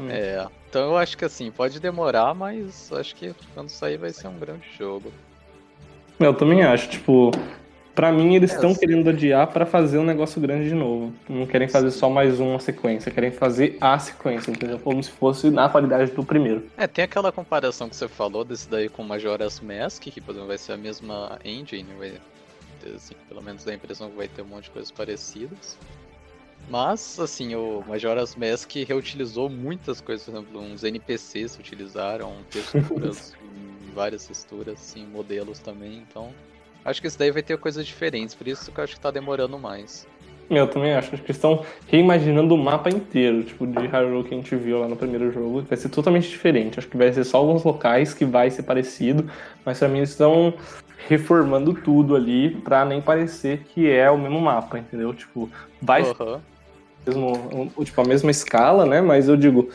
É. Então eu acho que assim, pode demorar, mas acho que quando sair vai ser um grande jogo. Eu também acho, tipo, pra mim eles É, estão eu- de adiar pra fazer um negócio grande de novo. Não querem fazer só mais uma sequência, querem fazer a sequência, entendeu? Como se fosse na qualidade do primeiro. É, tem aquela comparação que você falou desse daí com Majora's Mask, que por exemplo, vai ser a mesma engine, vai assim, pelo menos dá a impressão que vai ter um monte de coisas parecidas. Mas, assim, o Majora's Mask reutilizou muitas coisas, por exemplo, uns NPCs utilizaram, texturas, (laughs) várias texturas, assim, modelos também, então. Acho que isso daí vai ter coisas diferentes, por isso que eu acho que tá demorando mais. Eu também acho. Acho que estão reimaginando o mapa inteiro, tipo, de Hyrule que a gente viu lá no primeiro jogo. Vai ser totalmente diferente. Acho que vai ser só alguns locais que vai ser parecido, mas pra mim eles estão reformando tudo ali pra nem parecer que é o mesmo mapa, entendeu? Tipo, vai ser Aham. mesmo, tipo, a mesma escala, né? Mas eu digo,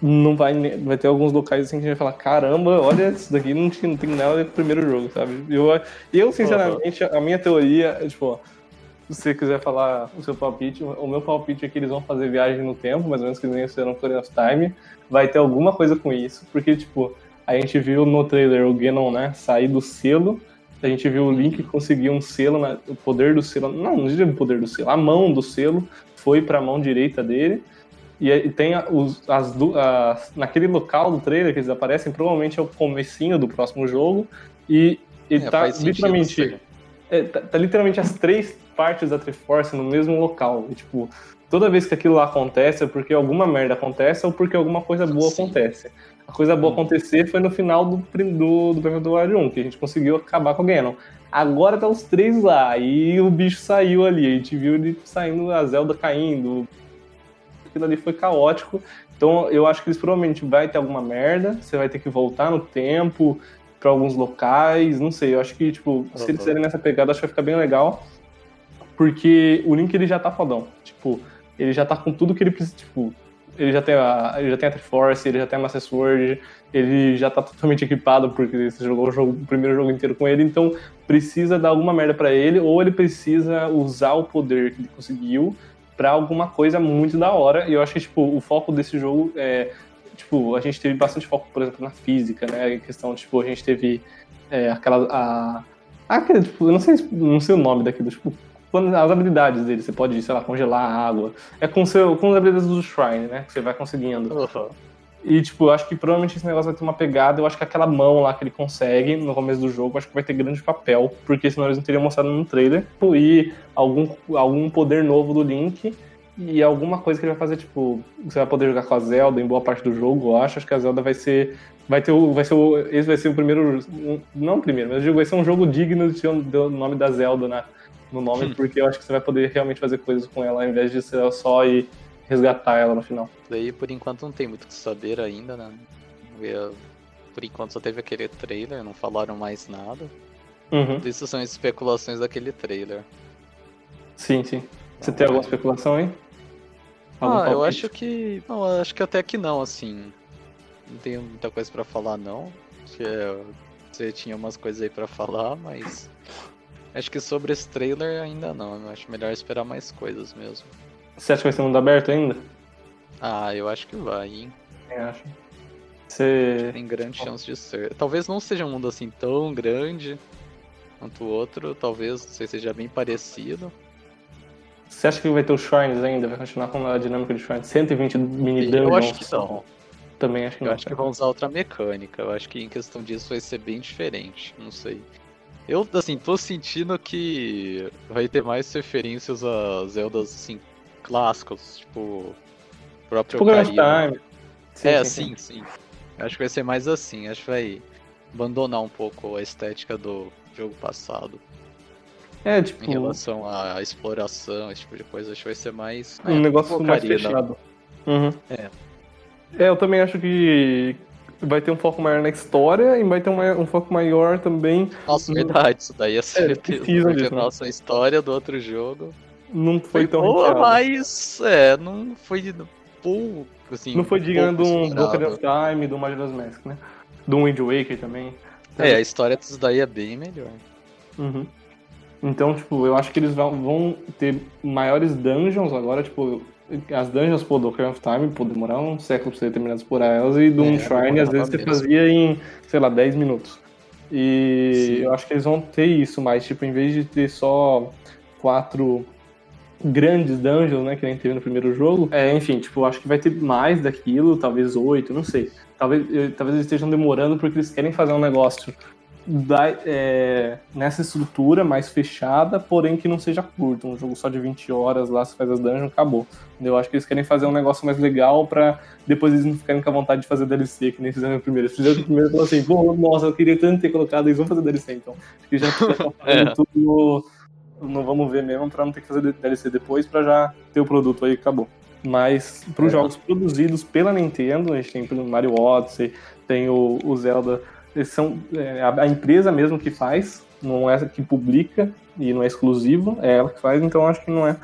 não vai, vai ter alguns locais assim que a gente vai falar, caramba, olha, isso daqui não, tinha, não tem nada a ver com o primeiro jogo, sabe? Eu, eu sinceramente, a minha teoria é, tipo, ó, se você quiser falar o seu palpite, o meu palpite é que eles vão fazer viagem no tempo, mais ou menos que nem no Ocarina of Time, vai ter alguma coisa com isso, porque, tipo, a gente viu no trailer o Ganon, né, sair do selo, a gente viu o Link conseguir um selo, na- o poder do selo, não, não diria o poder do selo, a mão do selo foi para a mão direita dele, e tem os, as, as- naquele local do trailer que eles aparecem, provavelmente é o comecinho do próximo jogo, e ele É, tá literalmente é, tá, tá literalmente as três partes da Triforce no mesmo local. E, tipo, toda vez que aquilo lá acontece é porque alguma merda acontece ou porque alguma coisa boa Sim. acontece. A coisa boa Hum. acontecer foi no final do, do, do Wild 1, que a gente conseguiu acabar com o Ganon. Agora tá os três lá, e o bicho saiu ali, a gente viu ele saindo, a Zelda caindo. Aquilo ali foi caótico. Então eu acho que eles provavelmente vai ter alguma merda, você vai ter que voltar no tempo, pra alguns locais, não sei, eu acho que, tipo, se eles fizerem nessa pegada, acho que vai ficar bem legal, porque o Link, ele já tá fodão, tipo, ele já tá com tudo que ele precisa, tipo, ele já tem a, ele já tem a Triforce, ele já tem a Master Sword, ele já tá totalmente equipado, porque você jogou o, jogo- o primeiro jogo inteiro com ele, então precisa dar alguma merda pra ele, ou ele precisa usar o poder que ele conseguiu pra alguma coisa muito da hora, e eu acho que, tipo, o foco desse jogo é tipo, a gente teve bastante foco, por exemplo, na física, né? Em questão, tipo, a gente teve é, aquela. A, aquele, tipo, eu não sei, não sei o nome daquilo, tipo, as habilidades dele, você pode, sei lá, congelar a água. É com, seu, com as habilidades do Shrine, né? Que você vai conseguindo. Aham. E, tipo, eu acho que provavelmente esse negócio vai ter uma pegada. Eu acho que aquela mão lá que ele consegue no começo do jogo, acho que vai ter grande papel, porque senão eles não teriam mostrado no trailer. E algum, algum poder novo do Link e alguma coisa que ele vai fazer, tipo, você vai poder jogar com a Zelda em boa parte do jogo, eu acho. Acho que a Zelda vai ser. Vai ter o. Vai ser o esse vai ser o primeiro. Não o primeiro, mas eu digo, vai ser um jogo digno de ter o nome da Zelda na, no nome, porque eu acho que você vai poder realmente fazer coisas com ela, ao invés de ser só e resgatar ela no final. Daí por enquanto não tem muito o que saber ainda, né? Eu- Por enquanto só teve aquele trailer, não falaram mais nada. Uhum. Isso são especulações daquele trailer. Sim, sim. Você Então, tem alguma é- especulação aí? Algum Ah, eu palpite? acho que. Não, eu acho que até que não, assim. Não tenho muita coisa pra falar não. É, você tinha umas coisas aí pra falar, mas. (laughs) Acho que sobre esse trailer ainda não. Eu acho melhor esperar mais coisas mesmo. Você acha que vai ser mundo aberto ainda? Ah, eu acho que vai, hein? Eu acho. Você. Tem grande chance de ser. Talvez não seja um mundo assim tão grande quanto o outro, talvez não sei, seja bem parecido. Você acha que vai ter os Shrines ainda? Vai continuar com a dinâmica de Shrines? 120 mini Eu dungeons? acho que não. Também acho que Eu não. acho que vão usar outra mecânica. Eu acho que em questão disso vai ser bem diferente. Não sei. Eu, assim, tô sentindo que vai ter mais referências a Zeldas, assim, clássicos. Tipo, próprio Tipo Ocarina. Time. Sim, é, sim, sim, sim. Acho que vai ser mais assim. Acho que vai abandonar um pouco a estética do jogo passado. É, tipo, Em relação à exploração, esse tipo de coisa. Acho que vai ser mais. um negócio mais fechado. Uhum. É. É, eu também acho que vai ter um foco maior na história e vai ter um, um foco maior também. Nossa, verdade, isso daí é certeza. precisa Porque disso, né? nossa, a história do outro jogo Não foi, foi tão boa, recheado. mas é, não foi pouco, assim, Não foi digno de pouco um. Broken of Time, do Majora's Mask, né? Do Wind Waker também. É, a história disso daí é bem melhor. Uhum. Então, tipo, eu acho que eles vão, ter maiores dungeons agora, tipo, as dungeons, pô, do Ocarina of Time, pô, demorar um século pra você terminar de explorar elas, e do É, um Shrine, às vezes, você mesmo. fazia em, sei lá, 10 minutos. E Sim. eu acho que eles vão ter isso, mas, tipo, em vez de ter só quatro grandes dungeons, né, que nem teve no primeiro jogo, é, enfim, tipo, eu acho que vai ter mais daquilo, talvez oito, não sei. Talvez, talvez eles estejam demorando porque eles querem fazer um negócio da- é, nessa estrutura mais fechada, porém que não seja curto. Um jogo só de 20 horas lá, você faz as dungeons, acabou. Eu acho que eles querem fazer um negócio mais legal pra depois eles não ficarem com a vontade de fazer DLC, que nem fizeram no primeiro. Eles fizeram no primeiro e falaram assim, pô, nossa, eu queria tanto ter colocado, eles vão fazer DLC então. Acho que já já estão (laughs) fazendo É. tudo no vamos ver mesmo, pra não ter que fazer DLC depois, pra já ter o produto aí acabou. Mas para os É. jogos produzidos pela Nintendo, a gente tem o Mario Odyssey, tem o, o Zelda, eles são é, a, a empresa mesmo que faz, não é essa que publica e não é exclusivo, é ela que faz, então acho que não é,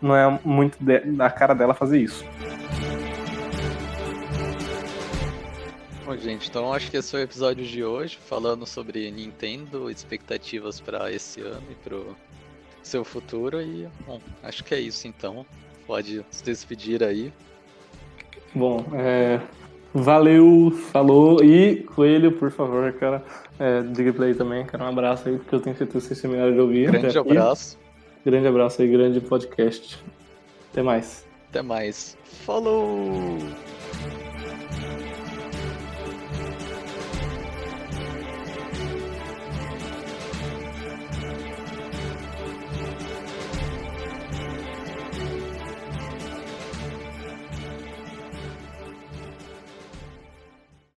não é muito de- da cara dela fazer isso. Bom, gente, então acho que esse foi o episódio de hoje, falando sobre Nintendo, expectativas pra esse ano e pro seu futuro. E, bom, acho que é isso então. Pode se despedir aí. Bom, é, valeu, falou, e Coelho, por favor, cara, é, diga play também, cara, um abraço aí, porque eu tenho certeza que vocês terminaram de ouvir. Grande abraço. Grande abraço aí, grande podcast. Até mais. Até mais. Falou!